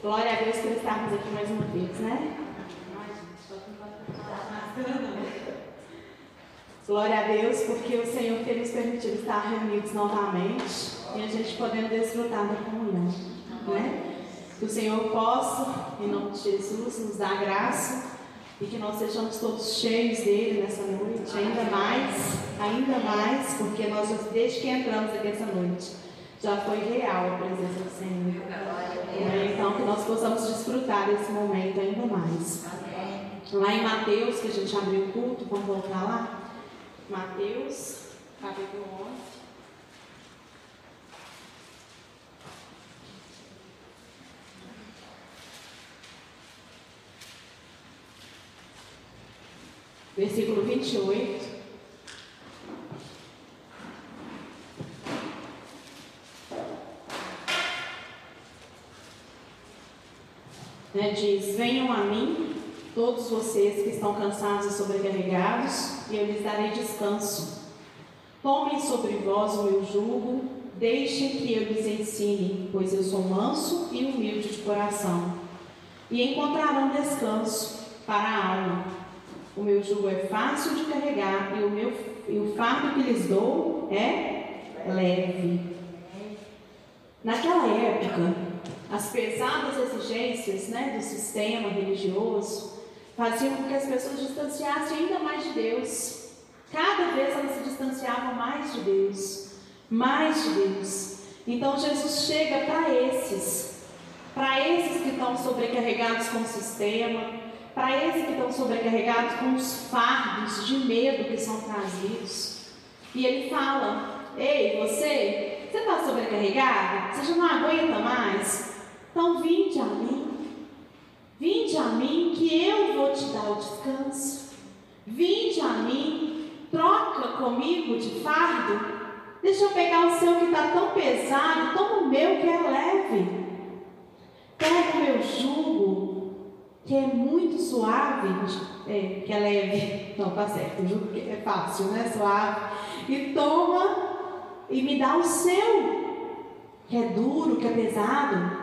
Glória a Deus por estarmos aqui mais uma vez, né? Glória a Deus porque o Senhor tem nos permitido estar reunidos novamente e a gente podendo desfrutar da comunhão, né? Que o Senhor possa, em nome de Jesus, nos dar graça e que nós sejamos todos cheios dele nessa noite, ainda mais, ainda mais, porque nós, desde que entramos aqui essa noite, já foi real a presença do Senhor. É, então, que nós possamos desfrutar desse momento ainda mais. Lá em Mateus, que a gente abriu o culto, vamos voltar lá? Mateus, capítulo 11. versículo 28. Né, diz: Venham a mim, todos vocês que estão cansados e sobrecarregados, e eu lhes darei descanso. Tomem sobre vós o meu jugo, deixem que eu lhes ensine, pois eu sou manso e humilde de coração, e encontrarão descanso para a alma o meu jugo é fácil de carregar e o, meu, e o fardo que lhes dou é leve. Naquela época, as pesadas exigências né, do sistema religioso faziam com que as pessoas distanciassem ainda mais de Deus. Cada vez elas se distanciavam mais de Deus, mais de Deus. Então Jesus chega para esses, para esses que estão sobrecarregados com o sistema, para esses que estão sobrecarregados com os fardos de medo que são trazidos. E ele fala: Ei, você, você está sobrecarregado? Você já não aguenta mais? Então vinde a mim. Vinde a mim que eu vou te dar o descanso. Vinde a mim, troca comigo de fardo. Deixa eu pegar o seu que está tão pesado, toma o meu que é leve. Pega o meu jugo que é muito suave, é, que é leve, não tá certo, juro que é fácil, né? Suave, e toma e me dá o seu, que é duro, que é pesado.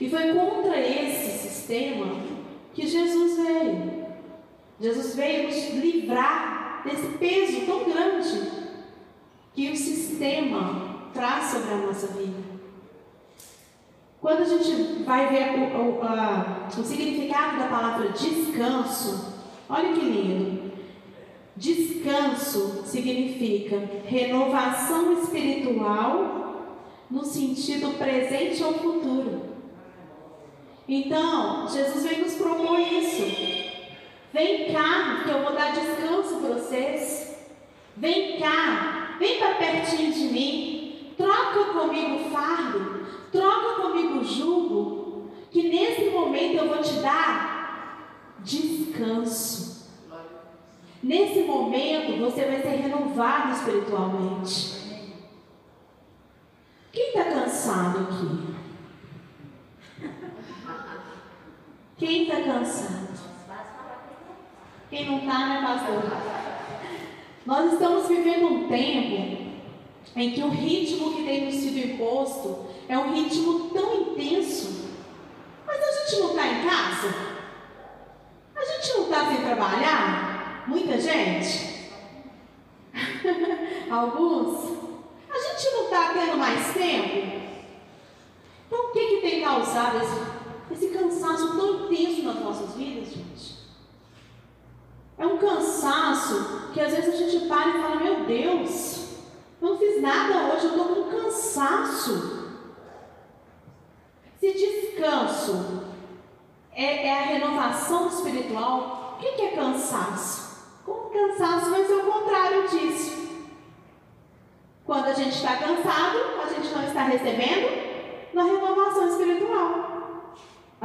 E foi contra esse sistema que Jesus veio. Jesus veio nos livrar desse peso tão grande que o sistema traz sobre a nossa vida. Quando a gente vai ver o, o, a, o significado da palavra descanso, olha que lindo. Descanso significa renovação espiritual no sentido presente ou futuro. Então, Jesus vem nos propor isso. Vem cá, que eu vou dar descanso para vocês. Vem cá, vem para pertinho de mim. Troca comigo fardo. Troca comigo jugo, que nesse momento eu vou te dar descanso. Nesse momento você vai ser renovado espiritualmente. Quem está cansado aqui? Quem está cansado? Quem não está, né, pastor? Nós estamos vivendo um tempo em que o ritmo que tem nos sido imposto é um ritmo tão intenso. Mas a gente não está em casa? A gente não está sem trabalhar? Muita gente? Alguns? A gente não está tendo mais tempo? Então o que, que tem causado esse, esse cansaço tão intenso nas nossas vidas, gente? É um cansaço que às vezes a gente para e fala, meu Deus, não fiz nada hoje, eu estou com cansaço. Se descanso é, é a renovação espiritual, o que, é cansaço? Como cansaço vai ser o contrário disso. Quando a gente está cansado, a gente não está recebendo na renovação espiritual.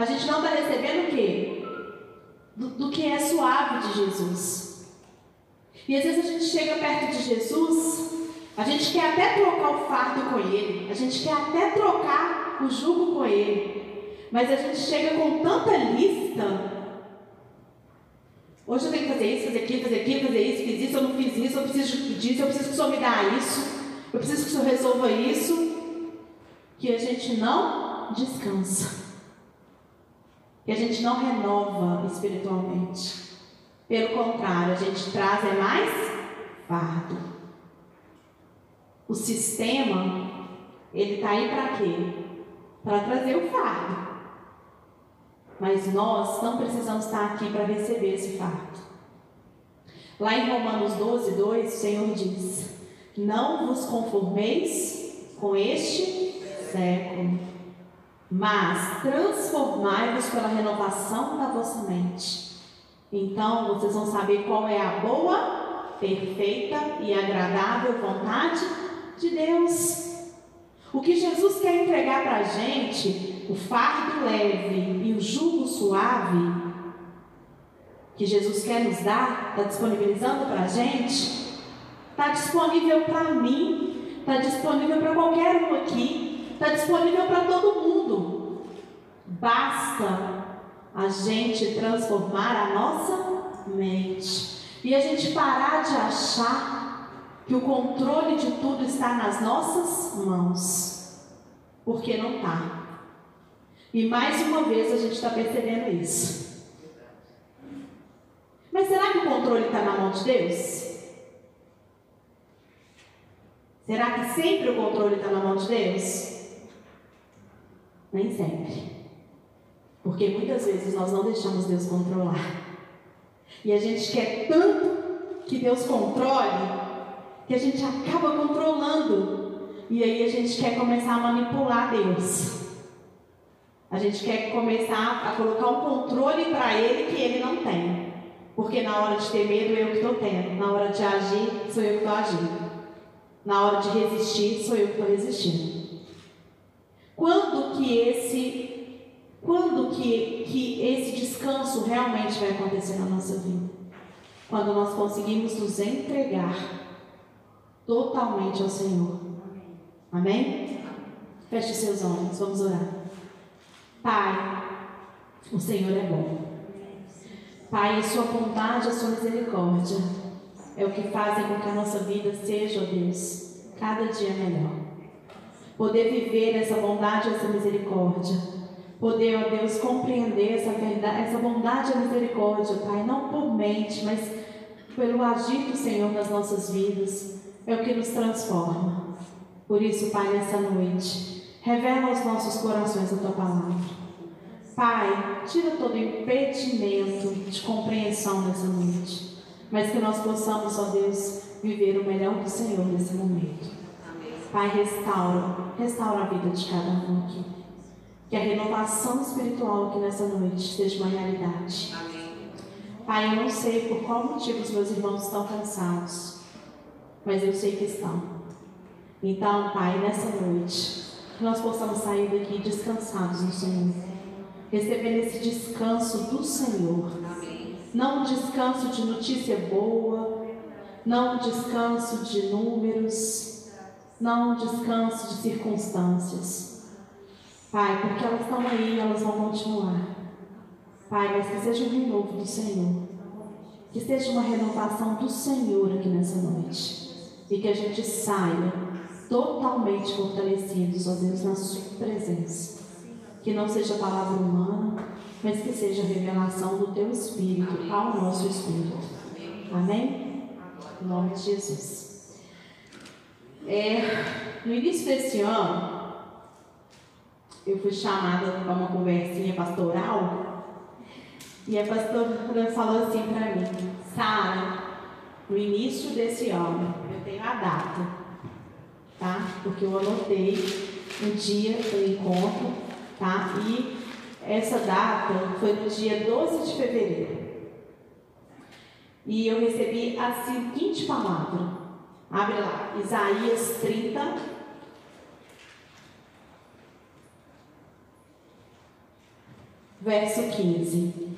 A gente não está recebendo o quê? Do, do que é suave de Jesus. E às vezes a gente chega perto de Jesus, a gente quer até trocar o fardo com ele, a gente quer até trocar o jugo com ele. Mas a gente chega com tanta lista. Hoje eu tenho que fazer isso, fazer aquilo, fazer aquilo, fazer isso, fiz isso, eu não fiz isso, eu preciso disso, eu preciso que o Senhor me dê isso, eu preciso que o Senhor resolva isso. Que a gente não descansa. Que a gente não renova espiritualmente. Pelo contrário, a gente traz é mais fardo. O sistema, ele está aí para quê? Para trazer o fardo. Mas nós não precisamos estar aqui para receber esse fardo. Lá em Romanos 12, 2, o Senhor diz: Não vos conformeis com este século, mas transformai-vos pela renovação da vossa mente então vocês vão saber qual é a boa, perfeita e agradável vontade de Deus. O que Jesus quer entregar para a gente, o fardo leve e o jugo suave, que Jesus quer nos dar, está disponibilizando para a gente, está disponível para mim, está disponível para qualquer um aqui, está disponível para todo mundo. Basta a gente transformar a nossa mente e a gente parar de achar que o controle de tudo está nas nossas mãos, porque não está. E mais uma vez a gente está percebendo isso. Mas será que o controle está na mão de Deus? Será que sempre o controle está na mão de Deus? Nem sempre. Porque muitas vezes nós não deixamos Deus controlar. E a gente quer tanto que Deus controle que a gente acaba controlando. E aí a gente quer começar a manipular Deus. A gente quer começar a colocar um controle para Ele que Ele não tem. Porque na hora de ter medo eu que estou tendo. Na hora de agir, sou eu que estou agindo. Na hora de resistir, sou eu que estou resistindo. Quando que esse quando que, que esse descanso realmente vai acontecer na nossa vida? Quando nós conseguimos nos entregar totalmente ao Senhor. Amém? Feche seus olhos, vamos orar. Pai, o Senhor é bom. Pai, a sua bondade, a sua misericórdia é o que fazem com que a nossa vida seja, ó Deus, cada dia melhor. Poder viver essa bondade, essa misericórdia poder, ó Deus, compreender essa verdade, essa bondade e misericórdia, Pai, não por mente, mas pelo agir do Senhor nas nossas vidas, é o que nos transforma. Por isso, Pai, nessa noite, revela aos nossos corações a tua palavra. Pai, tira todo impedimento de compreensão nessa noite, mas que nós possamos, ó Deus, viver o melhor do Senhor nesse momento. Pai, restaura, restaura a vida de cada um aqui. Que a renovação espiritual aqui nessa noite esteja uma realidade. Amém. Pai, eu não sei por qual motivo os meus irmãos estão cansados, mas eu sei que estão. Então, Pai, nessa noite, que nós possamos sair daqui descansados no Senhor, recebendo esse descanso do Senhor. Amém. Não um descanso de notícia boa, não um descanso de números, não um descanso de circunstâncias Pai, porque elas estão aí, elas vão continuar. Pai, mas que seja um renovo do Senhor. Que seja uma renovação do Senhor aqui nessa noite. E que a gente saia totalmente fortalecidos, ó Deus, na Sua presença. Que não seja palavra humana, mas que seja revelação do Teu Espírito ao nosso Espírito. Amém? Em nome de Jesus. É, no início desse ano, eu fui chamada para uma conversinha pastoral e a pastora falou assim para mim, Sara, no início desse ano, eu tenho a data, tá? Porque eu anotei o dia do encontro, tá? E essa data foi no dia 12 de fevereiro. E eu recebi a seguinte palavra. Abre lá, Isaías 30, verso 15.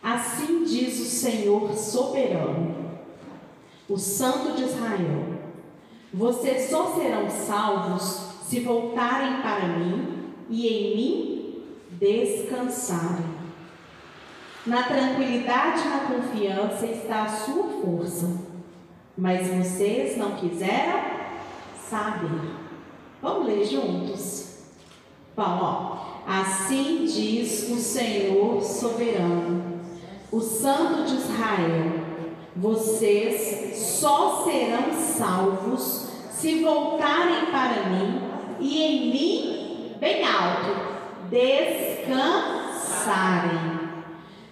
Assim diz o Senhor soberano, o Santo de Israel: Vocês só serão salvos se voltarem para mim e em mim descansarem. Na tranquilidade e na confiança está a sua força. Mas vocês não quiseram saber. Vamos ler juntos? Bom, ó. Assim diz o Senhor soberano, o Santo de Israel: vocês só serão salvos se voltarem para mim e em mim, bem alto, descansarem.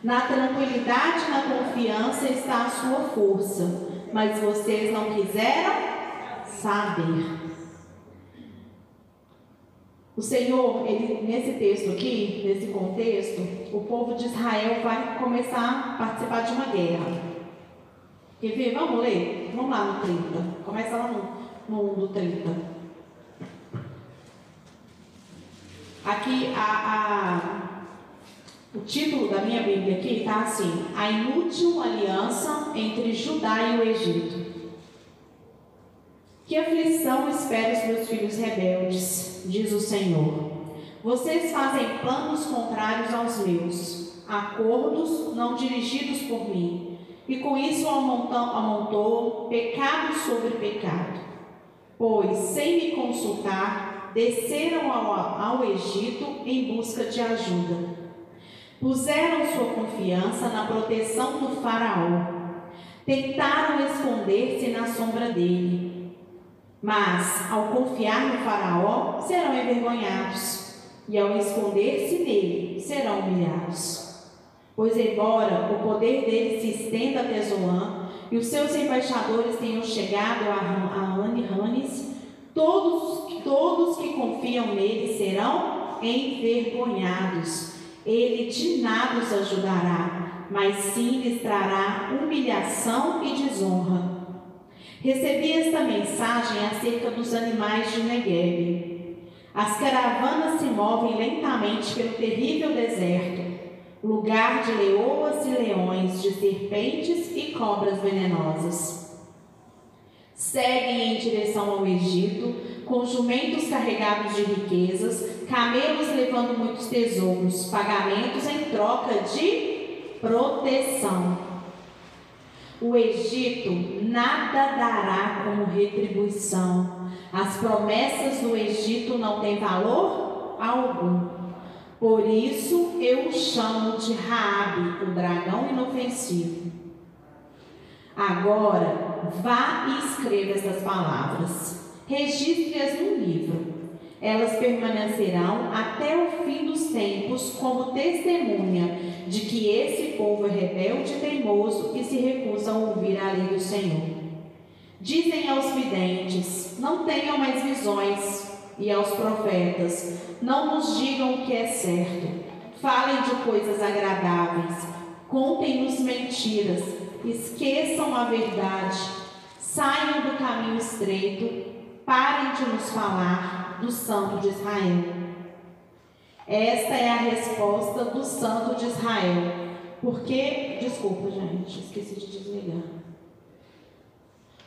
Na tranquilidade na confiança está a sua força, mas vocês não quiseram saber. O Senhor, ele, nesse texto aqui, nesse contexto, o povo de Israel vai começar a participar de uma guerra. Quer ver? Vamos ler? Vamos lá no 30. Começa lá no, no, no 30. Aqui, a, a, o título da minha Bíblia aqui está assim: A inútil aliança entre Judá e o Egito. Que aflição espera os meus filhos rebeldes, diz o Senhor. Vocês fazem planos contrários aos meus, acordos não dirigidos por mim, e com isso amontou pecado sobre pecado. Pois, sem me consultar, desceram ao, ao Egito em busca de ajuda. Puseram sua confiança na proteção do Faraó. Tentaram esconder-se na sombra dele mas, ao confiar no Faraó, serão envergonhados, e ao esconder-se nele, serão humilhados. Pois, embora o poder dele se estenda até Zoan, e os seus embaixadores tenham chegado a Anihanes, todos, todos que confiam nele serão envergonhados. Ele de nada os ajudará, mas sim lhes trará humilhação e desonra. Recebi esta mensagem acerca dos animais de Negev. As caravanas se movem lentamente pelo terrível deserto, lugar de leoas e leões, de serpentes e cobras venenosas. Seguem em direção ao Egito, com jumentos carregados de riquezas, camelos levando muitos tesouros, pagamentos em troca de proteção. O Egito nada dará como retribuição. As promessas do Egito não têm valor algum. Por isso eu o chamo de Raabe, o dragão inofensivo. Agora, vá e escreva estas palavras. Registre-as num livro elas permanecerão até o fim dos tempos como testemunha de que esse povo é rebelde e teimoso e se recusa a ouvir a lei do Senhor. Dizem aos videntes: não tenham mais visões, e aos profetas: não nos digam o que é certo. Falem de coisas agradáveis, contem-nos mentiras, esqueçam a verdade, saiam do caminho estreito, parem de nos falar do Santo de Israel. Esta é a resposta do Santo de Israel. Porque, desculpa, gente, esqueci de desligar.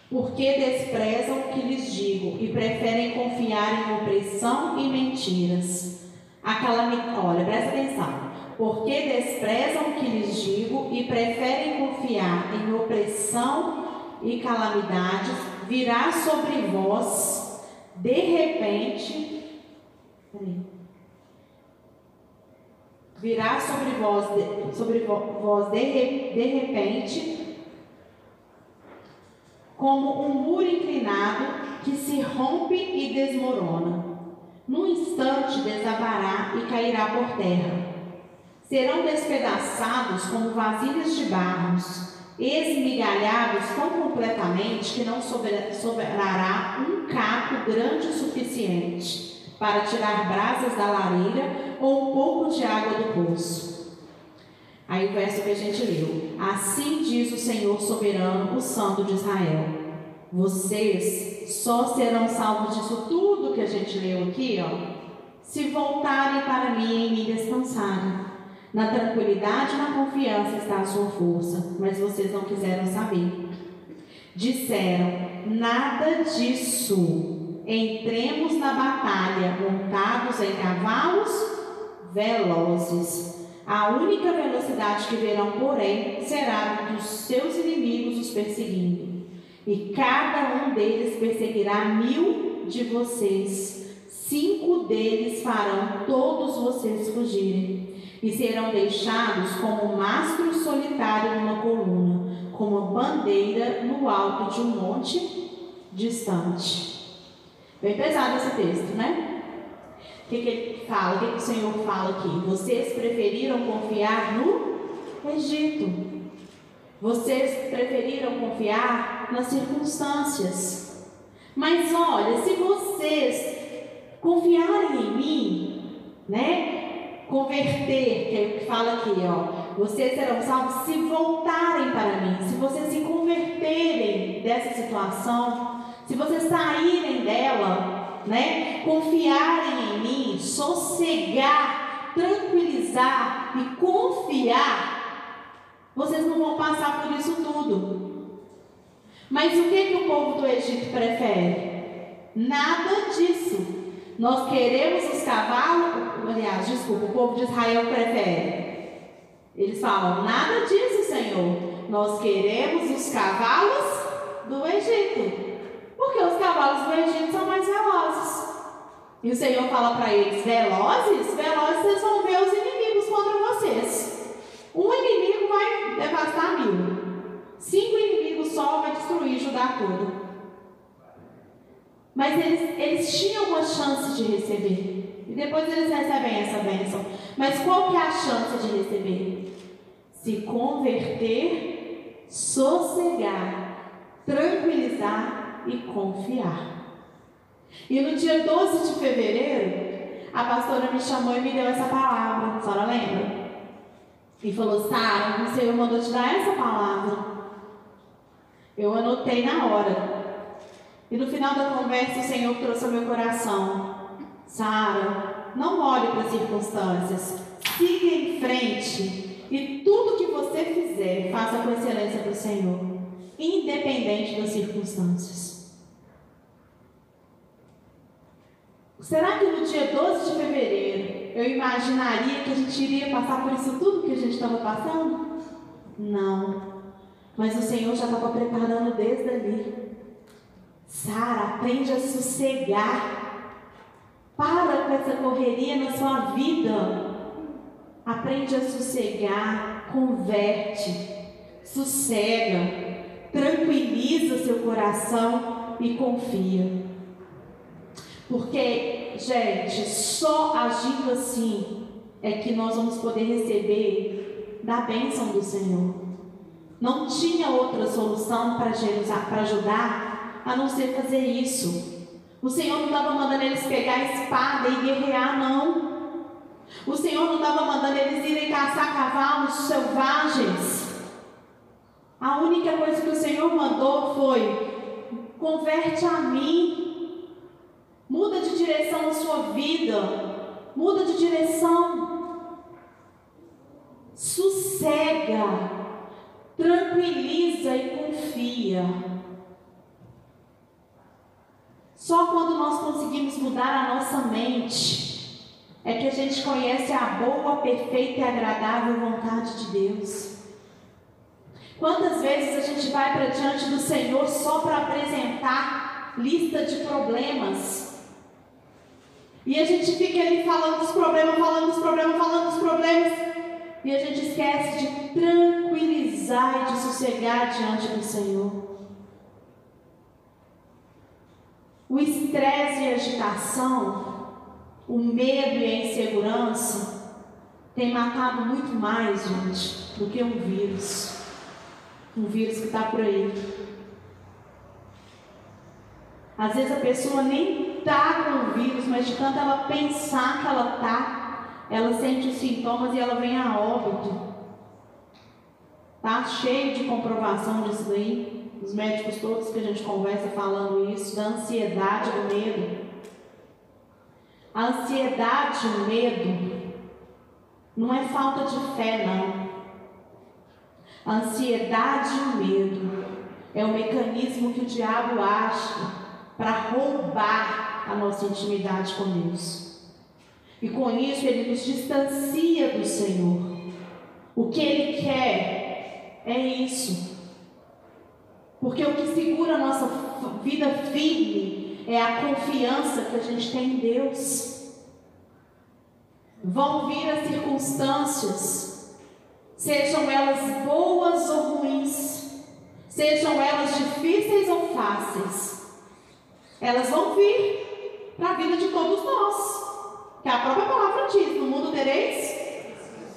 Porque desprezam o que lhes digo e preferem confiar em opressão e mentiras. A calamidade, olha, presta atenção. Porque desprezam o que lhes digo e preferem confiar em opressão e calamidades, virá sobre vós de repente, virá sobre vós, sobre vós de, de repente, como um muro inclinado que se rompe e desmorona. Num instante desabará e cairá por terra. Serão despedaçados como vasilhas de barros esmigalhados tão completamente que não sobrará um caco grande o suficiente para tirar brasas da lareira ou um pouco de água do poço. Aí o verso que a gente leu. Assim diz o Senhor soberano, o Santo de Israel. Vocês só serão salvos disso tudo que a gente leu aqui, ó, se voltarem para mim e me descansarem. Na tranquilidade e na confiança está a sua força, mas vocês não quiseram saber. Disseram: nada disso. Entremos na batalha montados em cavalos velozes. A única velocidade que verão, porém, será dos seus inimigos os perseguindo. E cada um deles perseguirá mil de vocês. Cinco deles farão todos vocês fugirem. E serão deixados como mastro solitário numa coluna, como bandeira no alto de um monte distante. Bem pesado esse texto, né? O que, que ele fala? O que, que o Senhor fala aqui? Vocês preferiram confiar no Egito. Vocês preferiram confiar nas circunstâncias. Mas olha, se vocês confiarem em mim, né? Converter, que é o que fala aqui, ó. Vocês serão salvos se voltarem para mim, se vocês se converterem dessa situação, se vocês saírem dela, né? Confiarem em mim, sossegar, tranquilizar e confiar, vocês não vão passar por isso tudo. Mas o que, que o povo do Egito prefere? Nada disso. Nós queremos os cavalos, aliás, desculpa, o povo de Israel prefere. Eles falam: nada disso, Senhor. Nós queremos os cavalos do Egito. Porque os cavalos do Egito são mais velozes. E o Senhor fala para eles: velozes? Velozes, vocês vão ver os inimigos contra vocês. Um inimigo vai devastar mil. Cinco inimigos só vai destruir Judá todo. Mas eles, eles tinham uma chance de receber. E depois eles recebem essa bênção. Mas qual que é a chance de receber? Se converter, sossegar, tranquilizar e confiar. E no dia 12 de fevereiro, a pastora me chamou e me deu essa palavra. A senhora lembra? E falou: Sara, o Senhor mandou te dar essa palavra. Eu anotei na hora. E no final da conversa, o Senhor trouxe ao meu coração: Sara, não olhe para as circunstâncias. Siga em frente. E tudo que você fizer, faça com excelência para o Senhor, independente das circunstâncias. Será que no dia 12 de fevereiro eu imaginaria que a gente iria passar por isso tudo que a gente estava passando? Não. Mas o Senhor já estava preparando desde ali. Sara, aprende a sossegar. Para com essa correria na sua vida. Aprende a sossegar, converte, sossega, tranquiliza seu coração e confia. Porque, gente, só agindo assim é que nós vamos poder receber da bênção do Senhor. Não tinha outra solução para ajudar a não ser fazer isso. O Senhor não estava mandando eles pegar a espada e guerrear, não. O Senhor não estava mandando eles irem caçar cavalos selvagens. A única coisa que o Senhor mandou foi: converte a mim Muda de direção na sua vida. Muda de direção. Sossega. Tranquiliza e confia. Só quando nós conseguimos mudar a nossa mente é que a gente conhece a boa, perfeita e agradável vontade de Deus. Quantas vezes a gente vai para diante do Senhor só para apresentar lista de problemas? E a gente fica ali falando dos problemas, falando dos problemas, falando dos problemas. E a gente esquece de tranquilizar e de sossegar diante do Senhor. O estresse e a agitação, o medo e a insegurança tem matado muito mais, gente, do que um vírus. Um vírus que está por aí. Às vezes a pessoa nem está com o vírus, mas de tanto ela pensar que ela está, ela sente os sintomas e ela vem a óbito. Tá cheio de comprovação disso aí. Os médicos todos que a gente conversa falando isso, da ansiedade, do medo. A ansiedade o medo não é falta de fé, não. A ansiedade e o medo é o mecanismo que o diabo acha para roubar a nossa intimidade com Deus. E com isso ele nos distancia do Senhor. é isso. Porque o que segura a nossa vida firme é a confiança que a gente tem em Deus. Vão vir as circunstâncias, sejam elas boas ou ruins, sejam elas difíceis ou fáceis, elas vão vir para a vida de todos nós. Que a própria palavra diz: no mundo tereis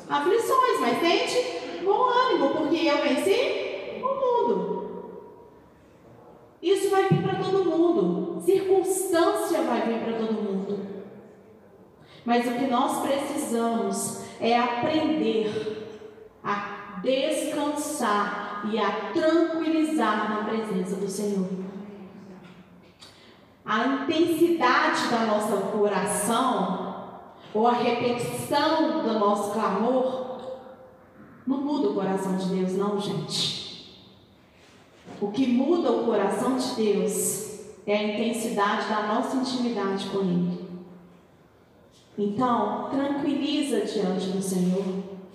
aflições, mas tente bom ânimo, porque eu venci o mundo. Isso vai vir para todo mundo, circunstância vai vir para todo mundo. Mas o que nós precisamos é aprender a descansar e a tranquilizar na presença do Senhor. A intensidade da nossa oração ou a repetição do nosso clamor, não muda o coração de Deus, não, gente. O que muda o coração de Deus é a intensidade da nossa intimidade com Ele. Então, tranquiliza diante do Senhor,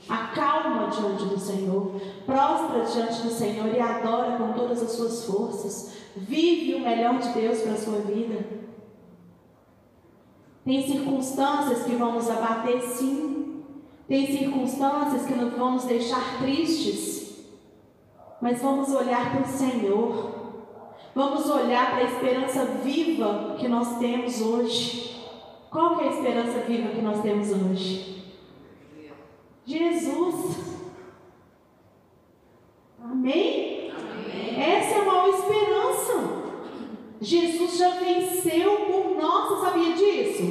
acalma diante do Senhor, prostra diante do Senhor e adora com todas as suas forças. Vive o melhor de Deus para a sua vida. Tem circunstâncias que vão nos abater, sim. Tem circunstâncias que nos vão nos deixar tristes. Mas vamos olhar para o Senhor. Vamos olhar para a esperança viva que nós temos hoje. Qual é a esperança viva que nós temos hoje? Jesus. Amém? Amém. Essa é a maior esperança. Jesus já venceu por nós, você sabia disso?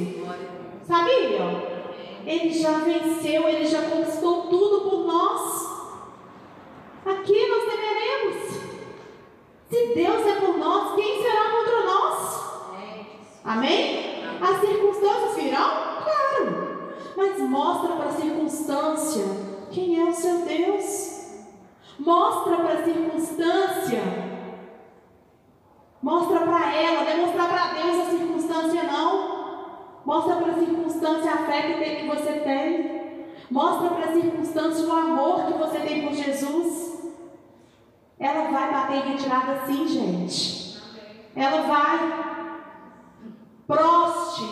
Sabia? Ele já venceu, ele já conquistou tudo por nós. Aqui nós temeremos. Se Deus é por nós, quem será contra nós? Amém? As circunstâncias virão? Claro. Mas mostra para a circunstância quem é o seu Deus. Mostra para a circunstância Mostra para ela, não é para Deus a circunstância, não. Mostra para a circunstância a fé que, que você tem. Mostra para a circunstância o amor que você tem por Jesus. Ela vai bater em retirada sim, gente. Ela vai. Proste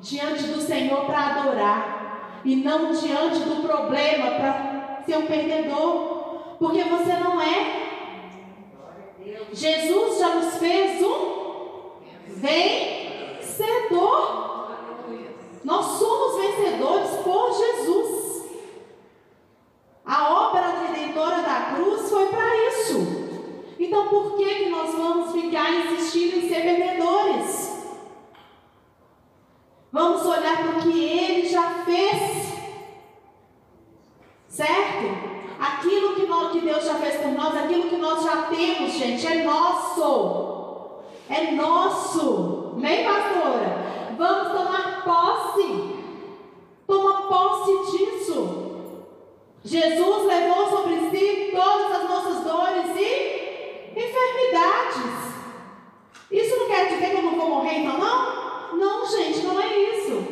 diante do Senhor para adorar. E não diante do problema para ser um perdedor. Porque você não é. Jesus já nos fez um vencedor. Nós somos vencedores por Jesus. A obra redentora da cruz foi para isso. Então, por que, que nós vamos ficar insistindo em ser vendedores? Vamos olhar para o que ele já fez. Certo? Aquilo que, nós, que Deus já fez por nós, aquilo que nós já temos, gente, é nosso. É nosso. Nem pastora? Vamos tomar posse. Toma posse disso. Jesus levou sobre si todas as nossas dores e enfermidades. Isso não quer dizer que eu não vou morrer então, não? Não, gente, não é isso.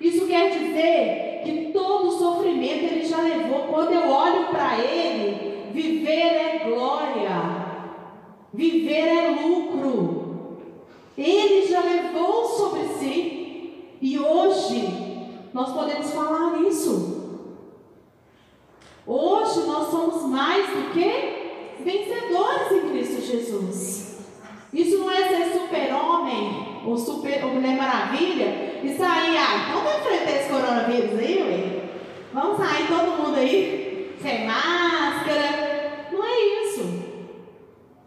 Isso quer dizer que todo sofrimento ele já levou. Quando eu olho para ele, viver é glória, viver é lucro. Ele já levou sobre si e hoje nós podemos falar isso. Hoje nós somos mais do que vencedores em Cristo Jesus. Isso não é ser super-homem ou super ou Mulher Maravilha e sair, ah, então vamos enfrentar esse coronavírus aí, ué. Vamos sair todo mundo aí sem máscara. Não é isso.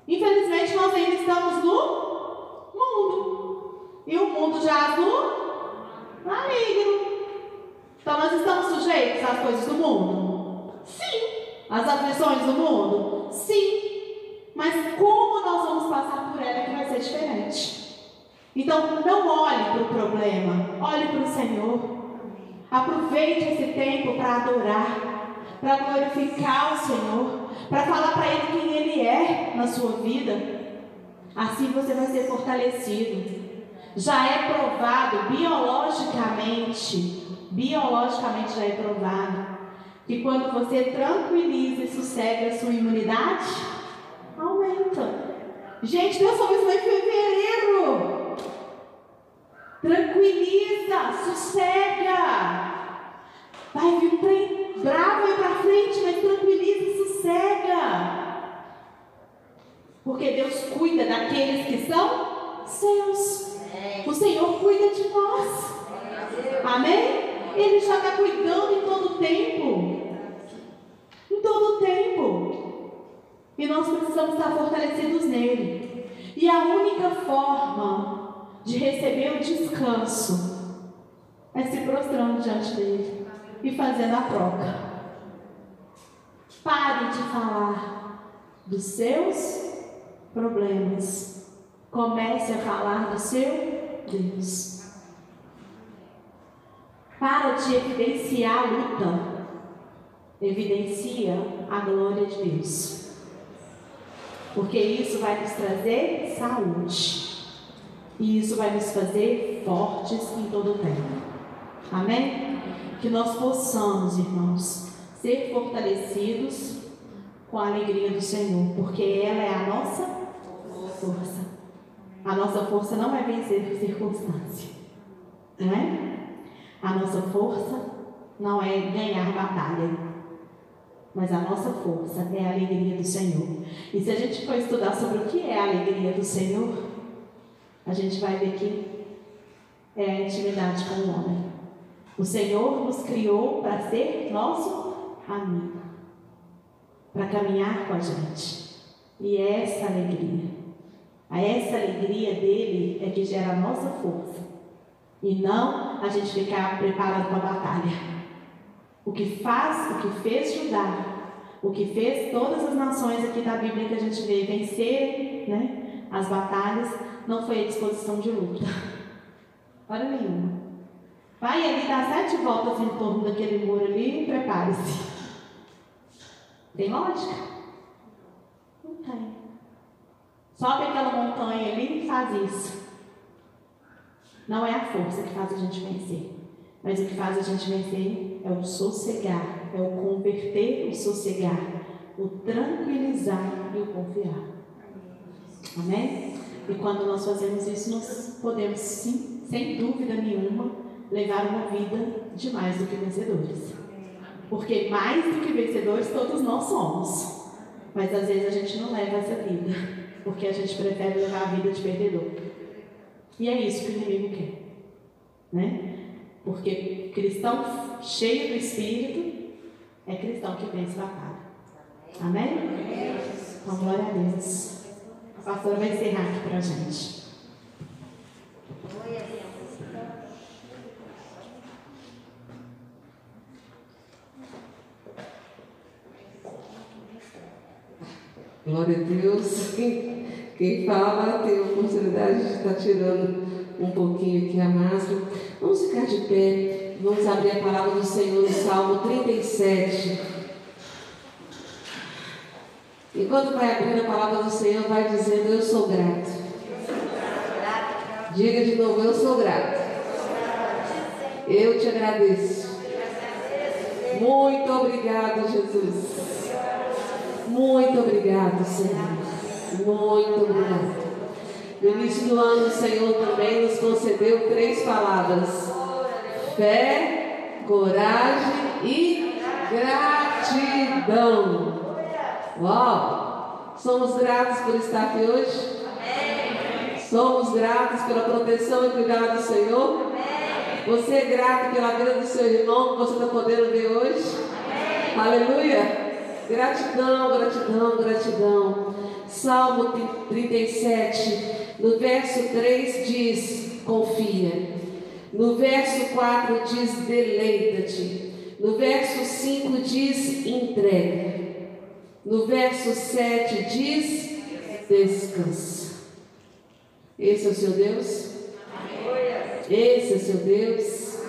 Infelizmente nós ainda estamos no mundo. E o mundo já no maligno. Então nós estamos sujeitos às coisas do mundo? Sim. Às aflições do mundo? Sim. Mas como nós vamos passar por ela que vai ser diferente. Então não olhe para o problema, olhe para o Senhor. Aproveite esse tempo para adorar, para glorificar o Senhor, para falar para Ele quem Ele é na sua vida. Assim você vai ser fortalecido. Já é provado biologicamente, biologicamente já é provado que quando você tranquiliza e sossega a sua imunidade, aumenta. Gente, Deus falou isso em fevereiro. Tranquiliza, sossega. Vai vir um trem bravo aí para frente, mas tranquiliza e sossega. Porque Deus cuida daqueles que são seus. O Senhor cuida de nós. Amém? Ele já está cuidando em todo o tempo. Em todo o tempo. E nós precisamos estar fortalecidos nele. E a única forma de receber o descanso é se prostrando diante dele e fazendo a troca. Pare de falar dos seus problemas. Comece a falar do seu Deus. Para de evidenciar a luta, evidencia a glória de Deus. Porque isso vai nos trazer saúde. E isso vai nos fazer fortes em todo o tempo. Amém? Que nós possamos, irmãos, ser fortalecidos com a alegria do Senhor, porque ela é a nossa força. A nossa força não é vencer circunstância. Não é? A nossa força não é ganhar batalha, mas a nossa força é a alegria do Senhor. E se a gente for estudar sobre o que é a alegria do Senhor, a gente vai ver que é intimidade com o homem. O Senhor nos criou para ser nosso amigo, para caminhar com a gente. E é essa alegria, a essa alegria dele é que gera a nossa força. E não a gente ficar preparado para a batalha. O que faz, o que fez Judá, o que fez todas as nações aqui da Bíblia que a gente vê vencer né, as batalhas, não foi a disposição de luta. Hora nenhuma. Vai ali dar sete voltas em torno daquele muro ali e prepare-se. Tem lógica? Não tem. Sobe aquela montanha ali e faz isso. Não é a força que faz a gente vencer, mas o que faz a gente vencer é o sossegar, é o converter o sossegar, o tranquilizar e o confiar. Amém? E quando nós fazemos isso, nós podemos sim, sem dúvida nenhuma, levar uma vida de mais do que vencedores. Porque mais do que vencedores todos nós somos. Mas às vezes a gente não leva essa vida, porque a gente prefere levar a vida de perdedor. E é isso que o inimigo quer. Né? Porque cristão cheio do Espírito é cristão que vence batalha. Amém? Então, glória a Deus. Pastora vai encerrar aqui para a gente. Glória a Deus. Quem fala tem a oportunidade de estar tirando um pouquinho aqui a máscara. Vamos ficar de pé. Vamos abrir a palavra do Senhor no Salmo 37. Enquanto vai abrindo a palavra do Senhor, vai dizendo: Eu sou grato. Diga de novo: Eu sou grato. Eu te agradeço. Muito obrigado, Jesus. Muito obrigado, Senhor. Muito obrigado. No início do ano, o Senhor também nos concedeu três palavras: fé, coragem e gratidão. Uau! Somos gratos por estar aqui hoje? Somos gratos pela proteção e cuidado do Senhor? Você é grato pela vida do seu irmão que você está podendo ver hoje? Aleluia! Gratidão, gratidão, gratidão. Salmo 37, no verso 3 diz: confia. No verso 4 diz: deleita-te. No verso 5 diz: entrega. No verso 7 diz: descansa. Esse é o seu Deus? Esse é o seu Deus?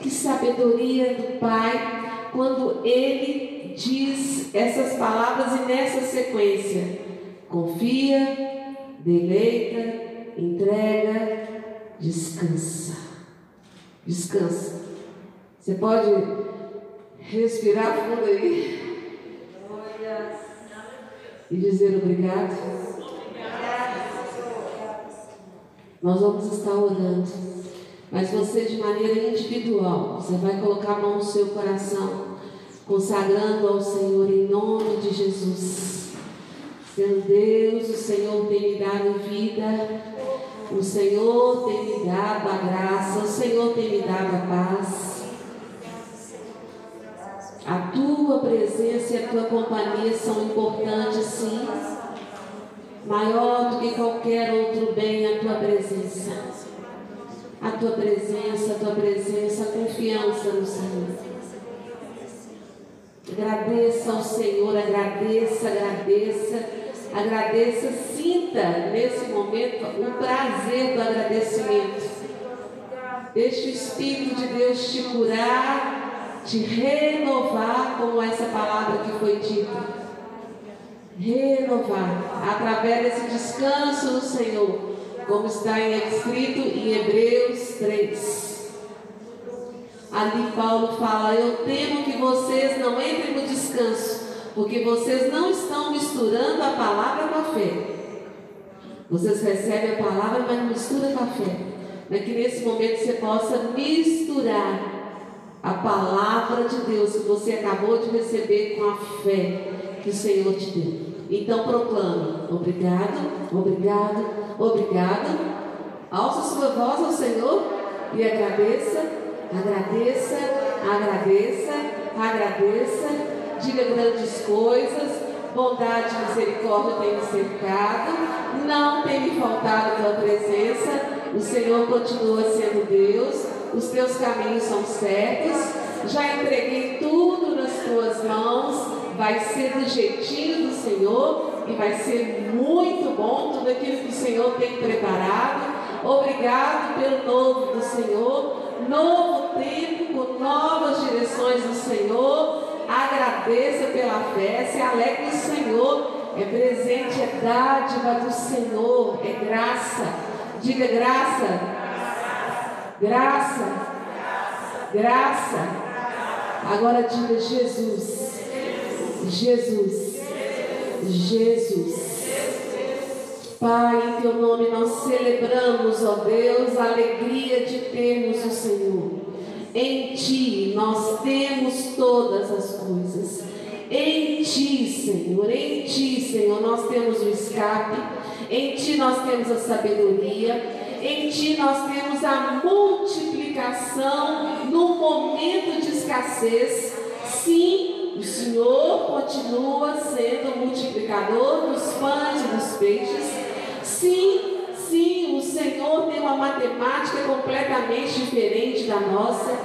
Que sabedoria do Pai quando Ele diz essas palavras e nessa sequência. Confia, deleita, entrega, descansa. Descansa. Você pode respirar fundo aí e dizer obrigado. Nós vamos estar orando, mas você de maneira individual, você vai colocar a mão no seu coração, consagrando ao Senhor em nome de Jesus. Seu Deus, o Senhor tem me dado vida, o Senhor tem me dado a graça, o Senhor tem me dado a paz. A tua presença e a tua companhia são importantes, sim. Maior do que qualquer outro bem, a tua presença. A tua presença, a tua presença, a confiança no Senhor. Agradeça ao Senhor, agradeça, agradeça, agradeça, sinta nesse momento o prazer do agradecimento. Deixe o Espírito de Deus te curar te renovar, como essa palavra que foi dita. Renovar, através desse descanso no Senhor, como está escrito em Hebreus 3. Ali Paulo fala: Eu temo que vocês não entrem no descanso, porque vocês não estão misturando a palavra com a fé. Vocês recebem a palavra, mas não com a fé. Mas que nesse momento você possa misturar a palavra de Deus que você acabou de receber com a fé que o Senhor te deu. Então proclame: obrigado, obrigado, obrigado. Alça sua voz ao Senhor e agradeça, agradeça, agradeça, agradeça. Diga grandes coisas. Bondade e misericórdia tem me cercado, não tem me faltado a tua presença. O Senhor continua sendo Deus, os teus caminhos são certos, já entreguei tudo nas tuas mãos, vai ser do jeitinho do Senhor e vai ser muito bom tudo aquilo que o Senhor tem preparado. Obrigado pelo novo do Senhor, novo tempo com novas direções do Senhor. Agradeça pela fé, se alegre no Senhor. É presente, é dádiva do Senhor, é graça. Diga graça Graça. Graça. Agora diga Jesus. Jesus. Jesus. Pai, em teu nome nós celebramos, ó Deus, a alegria de termos o Senhor. Em ti nós temos todas as coisas. Em ti, Senhor, em ti, Senhor, nós temos o escape. Em ti nós temos a sabedoria. Em ti nós temos a multiplicação no momento de escassez. Sim, o Senhor continua sendo multiplicador dos pães e dos peixes. Sim, sim, o Senhor tem uma matemática completamente diferente da nossa.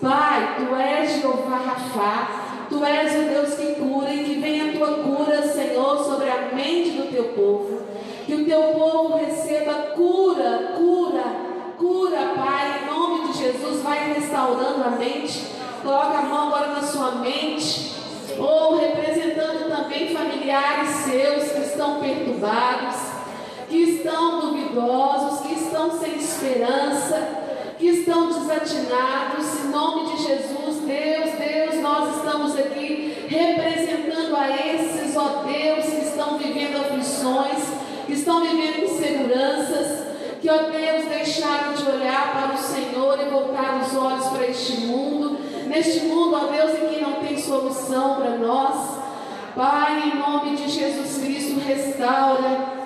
Pai, tu és Jeová Rafá, tu és o Deus que cura e que vem a tua cura, Senhor, sobre a mente do teu povo. Que o teu povo receba cura, cura, cura, Pai, em nome de Jesus. Vai restaurando a mente. Coloca a mão agora na sua mente. Ou representando também familiares seus que estão perturbados, que estão duvidosos, que estão sem esperança, que estão desatinados. Em nome de Jesus, Deus, Deus, nós estamos aqui representando a esses, ó Deus, que estão vivendo aflições estão vivendo inseguranças, que, ó Deus, deixaram de olhar para o Senhor e voltar os olhos para este mundo, neste mundo, ó Deus, em que não tem solução para nós. Pai, em nome de Jesus Cristo, restaura,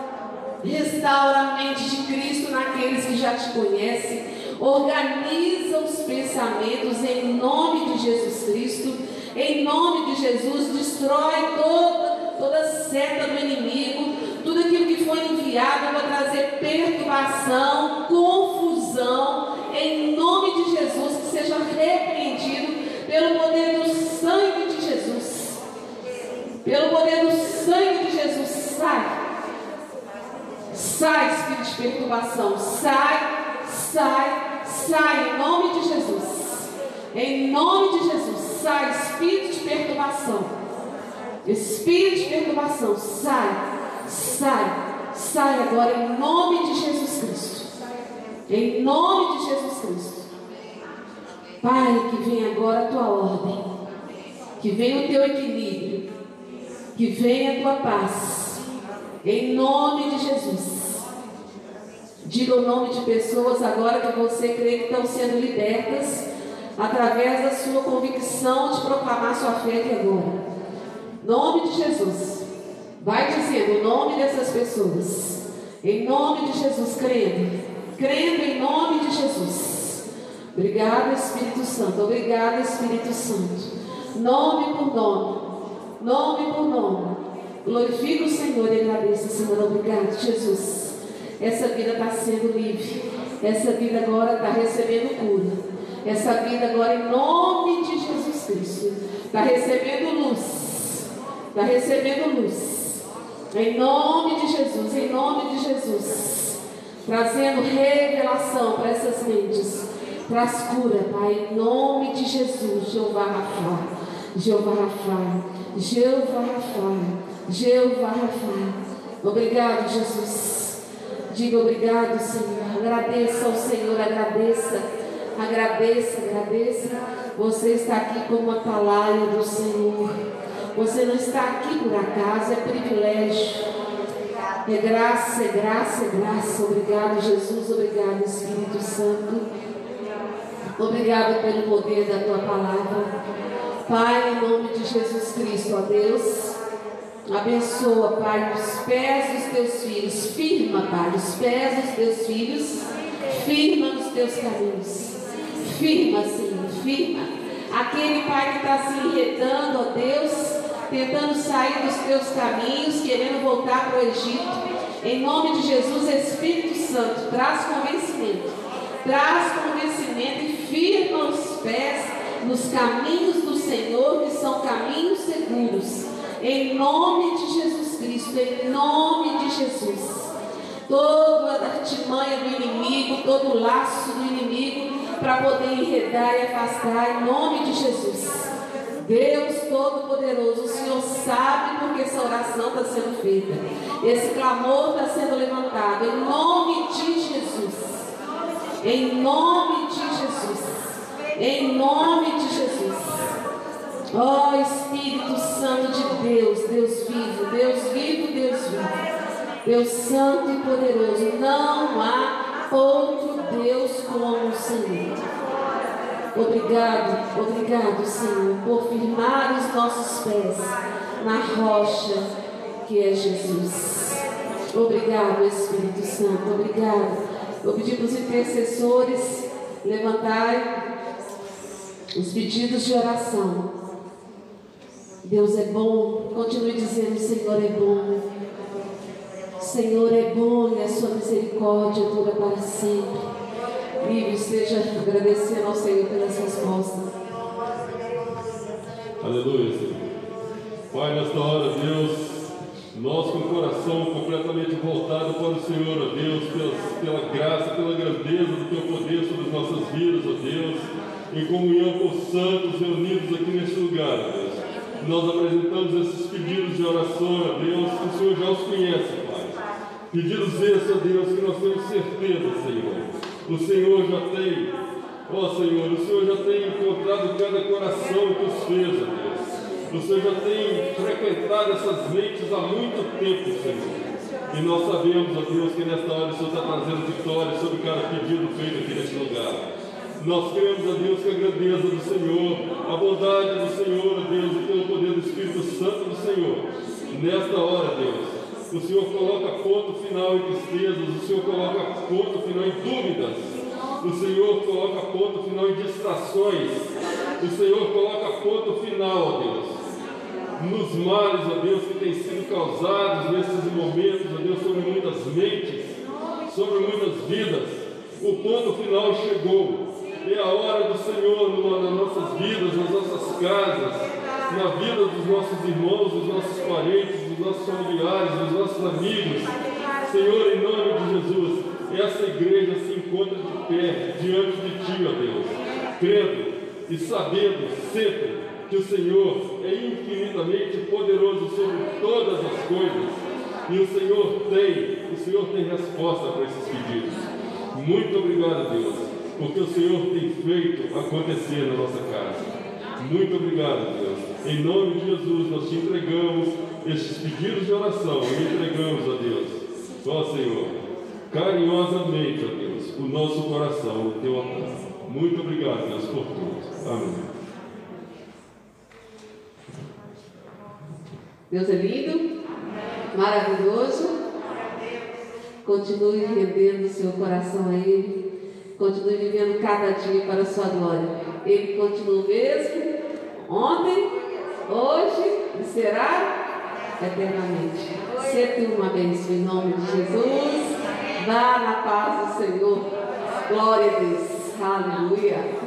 restaura a mente de Cristo naqueles que já te conhecem, organiza os pensamentos em nome de Jesus Cristo, em nome de Jesus, destrói toda, toda seta do inimigo, tudo aquilo que foi enviado para trazer perturbação, confusão, em nome de Jesus, que seja repreendido pelo poder do sangue de Jesus. Pelo poder do sangue de Jesus, sai. Sai, espírito de perturbação, sai, sai, sai, em nome de Jesus. Em nome de Jesus, sai, espírito de perturbação. Espírito de perturbação, sai Sai, sai agora em nome de Jesus Cristo. Em nome de Jesus Cristo. Pai, que venha agora a tua ordem. Que venha o teu equilíbrio. Que venha a tua paz. Em nome de Jesus. Diga o nome de pessoas agora que você crê que estão sendo libertas através da sua convicção de proclamar sua fé aqui agora. Nome de Jesus. Vai dizendo o nome dessas pessoas. Em nome de Jesus, crendo. Crendo em nome de Jesus. Obrigado, Espírito Santo. Obrigado, Espírito Santo. Nome por nome. Nome por nome. Glorifique o Senhor e agradeça, Senhor. Obrigado, Jesus. Essa vida está sendo livre. Essa vida agora está recebendo cura. Essa vida agora, em nome de Jesus Cristo, está recebendo luz. Está recebendo luz. Em nome de Jesus, em nome de Jesus. Trazendo revelação para essas mentes. Traz cura, Pai, em nome de Jesus, Jeová Rafa. Jeová Rafa. Jeová Rafa. Jeová Rafa. Obrigado, Jesus. Diga obrigado, Senhor. Agradeça ao Senhor, agradeça. Agradeça, agradeça. Você está aqui como uma palavra do Senhor. Você não está aqui por acaso, é privilégio. É graça, é graça, é graça. Obrigado, Jesus. Obrigado, Espírito Santo. Obrigado pelo poder da tua palavra. Pai, em nome de Jesus Cristo, ó Deus. Abençoa, Pai, os pés dos teus filhos. Firma, Pai, os pés dos teus filhos. Firma nos teus caminhos. Firma, Senhor, firma. Aquele pai que está se enredando, ó Deus, tentando sair dos teus caminhos, querendo voltar para o Egito. Em nome de Jesus, Espírito Santo, traz convencimento. Traz convencimento e firma os pés nos caminhos do Senhor, que são caminhos seguros. Em nome de Jesus Cristo, em nome de Jesus. Toda a artimanha do inimigo, todo o laço do inimigo para poder enredar e afastar em nome de Jesus. Deus Todo-Poderoso, o Senhor sabe porque essa oração está sendo feita. Esse clamor está sendo levantado em nome de Jesus. Em nome de Jesus. Em nome de Jesus. Ó oh, Espírito Santo de Deus, Deus vivo, Deus vivo, Deus vivo. Deus Santo e poderoso, não há outro Deus como o Senhor. Obrigado, obrigado, Senhor, por firmar os nossos pés na rocha que é Jesus. Obrigado, Espírito Santo, obrigado. Vou pedir para os intercessores levantarem os pedidos de oração. Deus é bom, continue dizendo: Senhor é bom. Senhor é bom e a sua misericórdia dura para sempre. Vive, esteja agradecendo ao Senhor pelas respostas. Aleluia, Senhor. Pai, nesta hora, Deus, nós com o coração completamente voltado para o Senhor, ó Deus, pela, pela graça, pela grandeza do Teu poder sobre as nossas vidas, ó Deus, em comunhão com os santos reunidos aqui neste lugar, ó Deus. Nós apresentamos esses pedidos de oração, ó Deus, que o Senhor já os conhece, Pai. Pedidos esses, ó Deus, que nós temos certeza, Senhor o Senhor já tem, ó Senhor, o Senhor já tem encontrado cada coração que os fez, ó Deus. O Senhor já tem frequentado essas mentes há muito tempo, Senhor. E nós sabemos, ó Deus, que nesta hora o Senhor está trazendo vitória sobre cada pedido feito aqui neste lugar. Nós cremos, ó Deus, que a grandeza do Senhor, a bondade do Senhor, ó Deus, e pelo poder do Espírito Santo do Senhor, nesta hora, Deus, o Senhor coloca ponto final em tristezas, o Senhor coloca ponto final em dúvidas, o Senhor coloca ponto final em distrações, o Senhor coloca ponto final, ó Deus, nos males, ó Deus, que têm sido causados nesses momentos, ó Deus, sobre muitas mentes, sobre muitas vidas. O ponto final chegou. É a hora do Senhor nas nossas vidas, nas nossas casas, na vida dos nossos irmãos, dos nossos parentes, dos nossos familiares, dos nossos amigos. Senhor, em nome de Jesus, essa igreja se encontra de pé diante de Ti, ó Deus, crendo e sabendo sempre que o Senhor é infinitamente poderoso sobre todas as coisas e o Senhor tem, o Senhor tem resposta para esses pedidos. Muito obrigado, Deus, porque o Senhor tem feito acontecer na nossa casa. Muito obrigado, Deus Em nome de Jesus, nós te entregamos estes pedidos de oração e entregamos a Deus. Ó Senhor, carinhosamente, ó Deus, o nosso coração no teu altar. Muito obrigado, Deus, por tudo. Amém. Deus é lindo, maravilhoso. Continue rendendo seu coração a Ele. Continue vivendo cada dia para a sua glória. Ele continua o mesmo, ontem, hoje e será eternamente. Seja uma bênção em nome de Jesus. Vá na paz do Senhor. Glória a Deus. Aleluia.